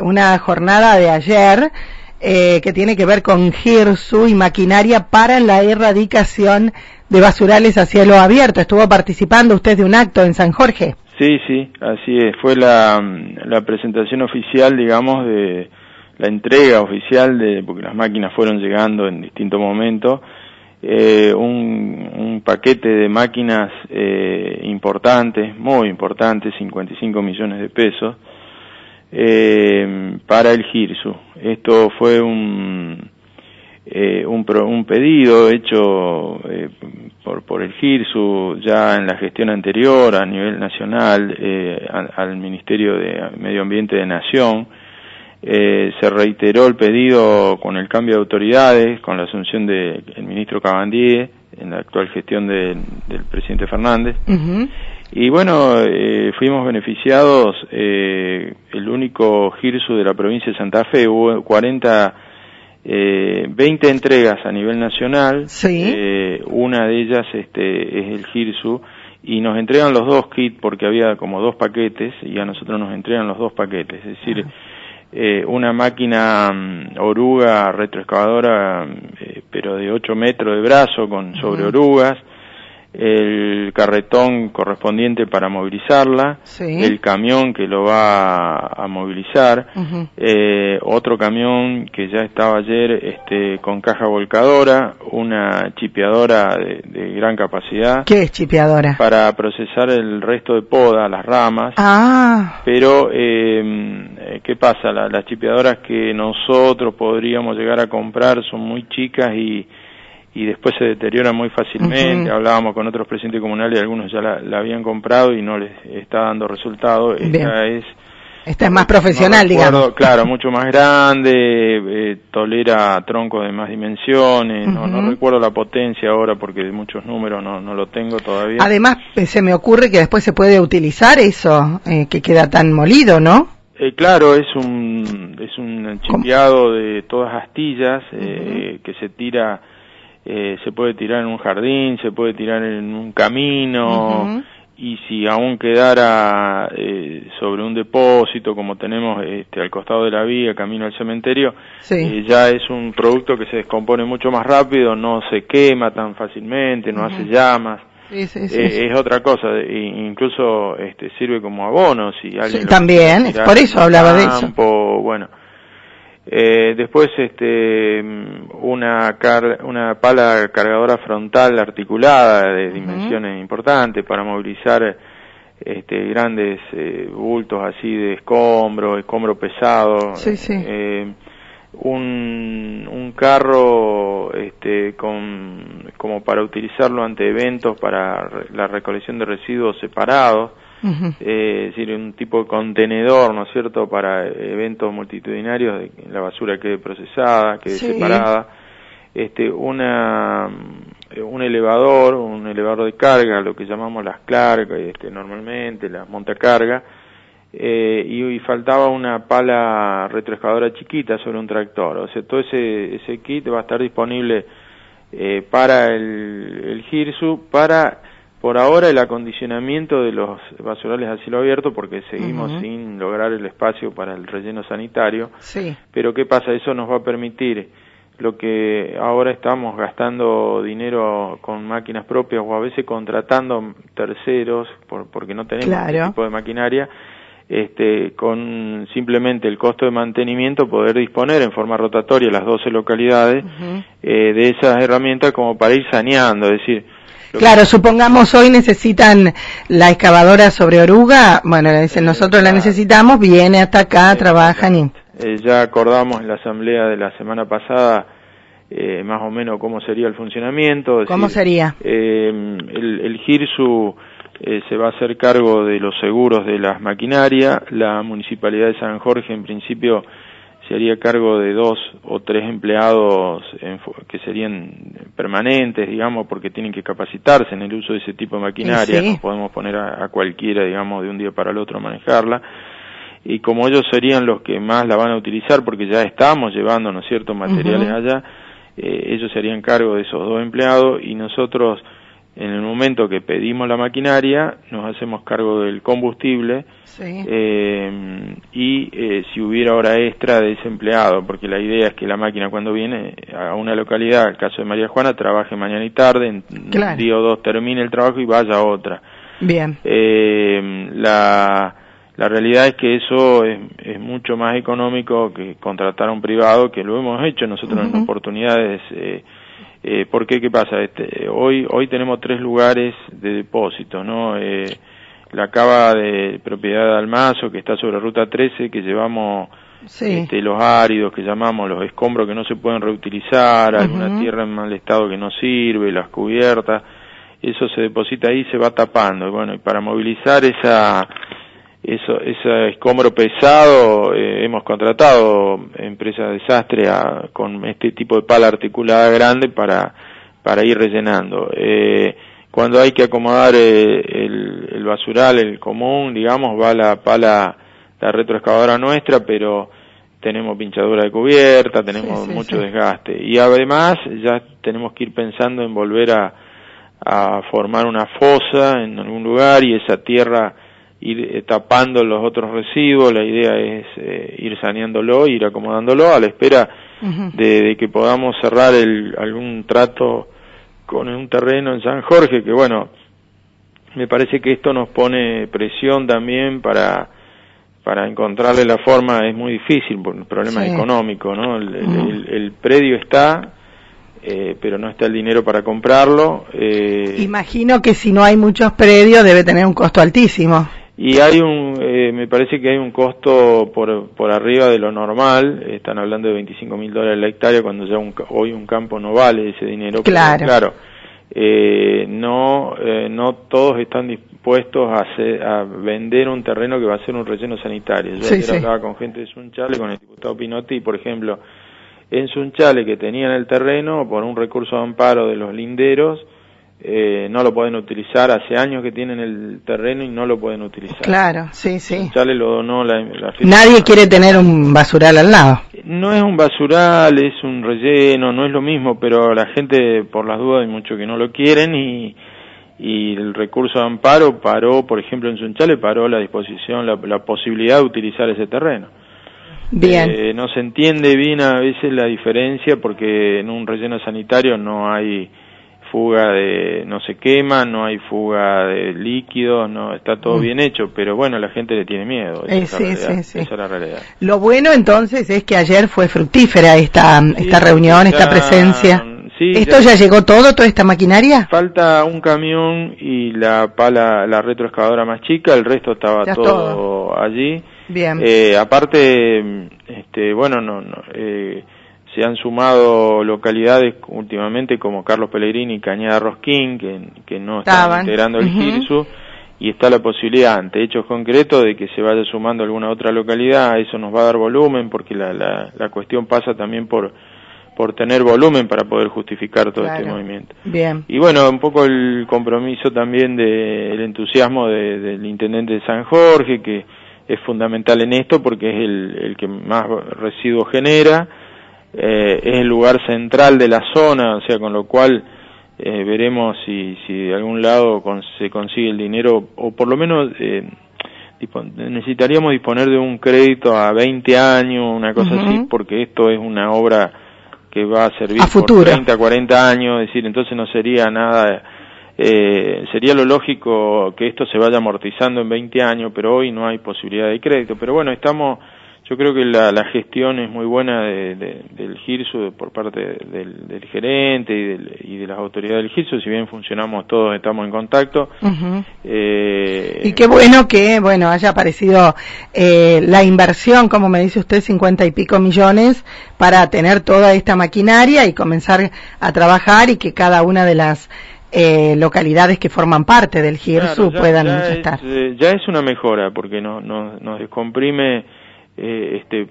una jornada de ayer eh, que tiene que ver con GIRSU y maquinaria para la erradicación de basurales a cielo abierto. Estuvo participando usted de un acto en San Jorge. Sí, sí, así es. Fue la, la presentación oficial, digamos, de la entrega oficial de, porque las máquinas fueron llegando en distintos momentos, eh, un, un, paquete de máquinas eh, importantes, muy importantes, 55 millones de pesos, eh, para el GIRSU. Esto fue un, eh, un, un, pedido hecho eh, por, por, el GIRSU ya en la gestión anterior a nivel nacional eh, al, Ministerio de Medio Ambiente de Nación. se reiteró el pedido con el cambio de autoridades, con la asunción del ministro Cabandier en la actual gestión de, del presidente Fernández. Y bueno, eh, fuimos beneficiados, eh, el único GIRSU de la provincia de Santa Fe, hubo 40, eh, 20 entregas a nivel nacional, sí. eh, una de ellas este, es el GIRSU, y nos entregan los dos kits porque había como dos paquetes, y a nosotros nos entregan los dos paquetes, es decir, eh, una máquina um, oruga retroexcavadora, eh, pero de 8 metros de brazo con sobre orugas, el carretón correspondiente para movilizarla, sí. el camión que lo va a, movilizar, uh -huh. eh, otro camión que ya estaba ayer este, con caja volcadora, una chipeadora de, de, gran capacidad. ¿Qué es chipeadora? Para procesar el resto de poda, las ramas. Ah. Pero, eh, ¿qué pasa? La, las chipeadoras que nosotros podríamos llegar a comprar son muy chicas y y después se deteriora muy fácilmente. Uh -huh. Hablábamos con otros presidentes comunales y algunos ya la, la, habían comprado y no les está dando resultado. Esta es esta es más profesional, no recuerdo, digamos. Claro, mucho más grande, eh, tolera troncos de más dimensiones, uh -huh. no, no, recuerdo la potencia ahora porque de muchos números no, no lo tengo todavía. Además, se me ocurre que después se puede utilizar eso, eh, que queda tan molido, ¿no? Eh, claro, es un, es un chipeado de todas astillas uh -huh. que se tira eh, se puede tirar en un jardín, se puede tirar en un camino, uh -huh. y si aún quedara eh, sobre un depósito, como tenemos este, al costado de la vía, camino al cementerio, sí. eh, ya es un producto que se descompone mucho más rápido, no se quema tan fácilmente, no uh -huh. hace llamas. Eh, es otra cosa, incluso este, sirve como abono si alguien también, por eso hablaba campo, de eso. Bueno, eh, después, este, una, car una pala cargadora frontal articulada de dimensiones uh -huh. importantes para movilizar este, grandes eh, bultos así de escombro, escombro pesado. Sí, sí. Eh, un, un carro este, con, como para utilizarlo ante eventos para la recolección de residuos separados. Uh -huh. eh, es decir, un tipo de contenedor, ¿no es cierto?, para eventos multitudinarios, de que la basura quede procesada, quede sí. separada. Este, una, un elevador, un elevador de carga, lo que llamamos las clargas, este, normalmente, las montacargas, eh, y, y, faltaba una pala retroexcavadora chiquita sobre un tractor. O sea, todo ese, ese kit va a estar disponible eh, para el, el GIRSU, para por ahora el acondicionamiento de los basurales a cielo abierto porque seguimos uh -huh. sin lograr el espacio para el relleno sanitario. Sí. Pero ¿qué pasa? Eso nos va a permitir lo que ahora estamos gastando dinero con máquinas propias o a veces contratando terceros por, porque no tenemos claro. ese tipo de maquinaria. Este, con simplemente el costo de mantenimiento poder disponer en forma rotatoria las 12 localidades uh -huh. eh, de esas herramientas como para ir saneando, es decir, Claro, supongamos hoy necesitan la excavadora sobre oruga, bueno, le dicen nosotros la necesitamos, viene hasta acá, trabajan y... Eh, ya acordamos en la asamblea de la semana pasada eh, más o menos cómo sería el funcionamiento. ¿Cómo decir, sería? Eh, el, el GIRSU se va a hacer cargo de los seguros de las maquinarias, la municipalidad de San Jorge en principio se haría cargo de dos o tres empleados en, que serían permanentes, digamos, porque tienen que capacitarse en el uso de ese tipo de maquinaria, sí. no podemos poner a, a, cualquiera, digamos, de un día para el otro a manejarla. Y como ellos serían los que más la van a utilizar, porque ya estamos llevando, ¿no es cierto?, materiales uh -huh. allá, eh, ellos se harían cargo de esos dos empleados y nosotros en el momento que pedimos la maquinaria, nos hacemos cargo del combustible eh, y eh, si hubiera hora extra de desempleado, porque la idea es que la máquina cuando viene a una localidad, el caso de María Juana, trabaje mañana y tarde, en un día o dos termine el trabajo y vaya a otra. Bien. Eh, la, la realidad es que eso es, es, mucho más económico que contratar a un privado, que lo hemos hecho nosotros en oportunidades. Eh, eh, ¿Por qué? ¿Qué pasa? Este, hoy, hoy tenemos tres lugares de depósito, ¿no? Eh, la cava de propiedad de Almazo, que está sobre ruta 13, que llevamos este, los áridos, que llamamos los escombros que no se pueden reutilizar, alguna tierra en mal estado que no sirve, las cubiertas, eso se deposita ahí y se va tapando. Bueno, y para movilizar esa eso, ese escombro pesado, eh, hemos contratado empresas de desastre con este tipo de pala articulada grande para, para ir rellenando. Eh, cuando hay que acomodar eh, el, el, basural, el común, digamos, va la pala, la retroexcavadora nuestra, pero tenemos pinchadura de cubierta, tenemos mucho desgaste. Y además ya tenemos que ir pensando en volver a, a formar una fosa en algún lugar y esa tierra ir eh, tapando los otros residuos, la idea es eh, ir saneándolo, ir acomodándolo a la espera de, que podamos cerrar el, algún trato con un terreno en San Jorge, que bueno, me parece que esto nos pone presión también para para encontrarle la forma es muy difícil por el problema económico, ¿no? El, predio está, eh, pero no está el dinero para comprarlo. Imagino que si no hay muchos predios debe tener un costo altísimo. Y hay un, eh, me parece que hay un costo por, por arriba de lo normal, están hablando de 25 mil dólares la hectárea cuando ya un, hoy un campo no vale ese dinero. Claro. claro, eh, no, eh, no todos están dispuestos a, a vender un terreno que va a ser un relleno sanitario. Yo ayer hablaba con gente de Sunchale, con el diputado Pinotti, por ejemplo, en Sunchale que tenían el terreno por un recurso de amparo de los linderos, eh, no lo pueden utilizar, hace años que tienen el terreno y no lo pueden utilizar. Claro, sí, sí. lo donó la, Nadie quiere tener un basural al lado. No es un basural, es un relleno, no es lo mismo, pero la gente, por las dudas, hay muchos que no lo quieren y, y el recurso de amparo paró, por ejemplo, en Sunchale paró la disposición, la, posibilidad de utilizar ese terreno. Bien. Eh, no se entiende bien a veces la diferencia porque en un relleno sanitario no hay fuga de no se quema, no hay fuga de líquidos, no está todo mm. bien hecho, pero bueno, la gente le tiene miedo. Eh, sí, sí, sí. Esa es la realidad. Lo bueno entonces es que ayer fue fructífera esta esta reunión, esta presencia. ¿Esto ya, llegó todo, toda esta maquinaria? Falta un camión y la pala, la retroexcavadora más chica, el resto estaba todo, allí. Bien. Eh, aparte, este, bueno, no, no eh, se han sumado localidades últimamente como Carlos Pellegrini y Cañada Rosquín, que, que no están integrando el GIRSU, y está la posibilidad, ante hechos concretos, de que se vaya sumando alguna otra localidad, eso nos va a dar volumen, porque la, la, la cuestión pasa también por, por tener volumen para poder justificar todo este movimiento. Bien. Y bueno, un poco el compromiso también del entusiasmo del intendente de San Jorge, que es fundamental en esto porque es el, el que más residuos genera, eh, es el lugar central de la zona, o sea, con lo cual eh, veremos si, si de algún lado se consigue el dinero, o por lo menos eh, necesitaríamos disponer de un crédito a 20 años, una cosa así, porque esto es una obra que va a servir por 30, 40 años, es decir, entonces no sería nada, eh, sería lo lógico que esto se vaya amortizando en 20 años, pero hoy no hay posibilidad de crédito. Pero bueno, estamos yo creo que la, la gestión es muy buena de, del GIRSU por parte del, gerente y, de las autoridades del GIRSU, si bien funcionamos todos, estamos en contacto. eh, y qué bueno que, bueno, haya aparecido eh, la inversión, como me dice usted, cincuenta y pico millones para tener toda esta maquinaria y comenzar a trabajar y que cada una de las eh, localidades que forman parte del GIRSU puedan estar. Eh, ya es una mejora porque no, no, nos descomprime eh, este,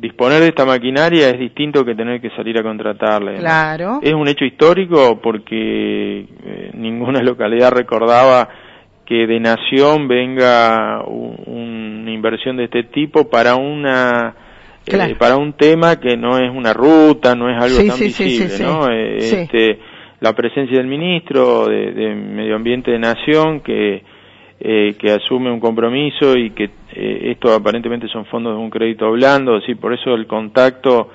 disponer de esta maquinaria es distinto que tener que salir a contratarla. Claro. Es un hecho histórico porque eh, ninguna localidad recordaba que de nación venga una inversión de este tipo para una eh, para un tema que no es una ruta, no es algo tan visible, ¿no? este, la presencia del ministro de, Medio Ambiente de Nación que, eh, que asume un compromiso y que eh, esto aparentemente son fondos de un crédito blando, sí, por eso el contacto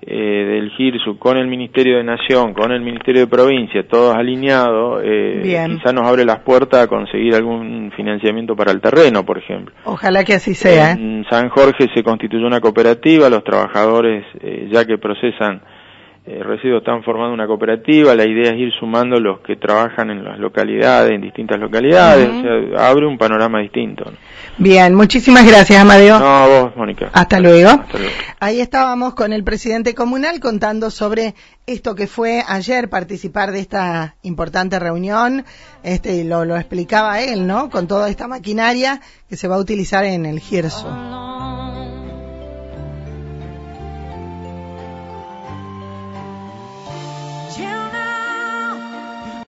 eh, del GIRSU con el Ministerio de Nación, con el Ministerio de Provincia, todos alineados, eh, quizá nos abre las puertas a conseguir algún financiamiento para el terreno, por ejemplo. Ojalá que así sea. En San Jorge se constituyó una cooperativa, los trabajadores, eh, ya que procesan eh, residuos están formando una cooperativa, la idea es ir sumando los que trabajan en las localidades, en distintas localidades, o sea, abre un panorama distinto. Bien, muchísimas gracias, Amadeo. No, a vos, Mónica. Hasta luego. Hasta luego. Ahí estábamos con el presidente comunal contando sobre esto que fue ayer participar de esta importante reunión, este lo, lo explicaba él, ¿no? Con toda esta maquinaria que se va a utilizar en el GIRSO.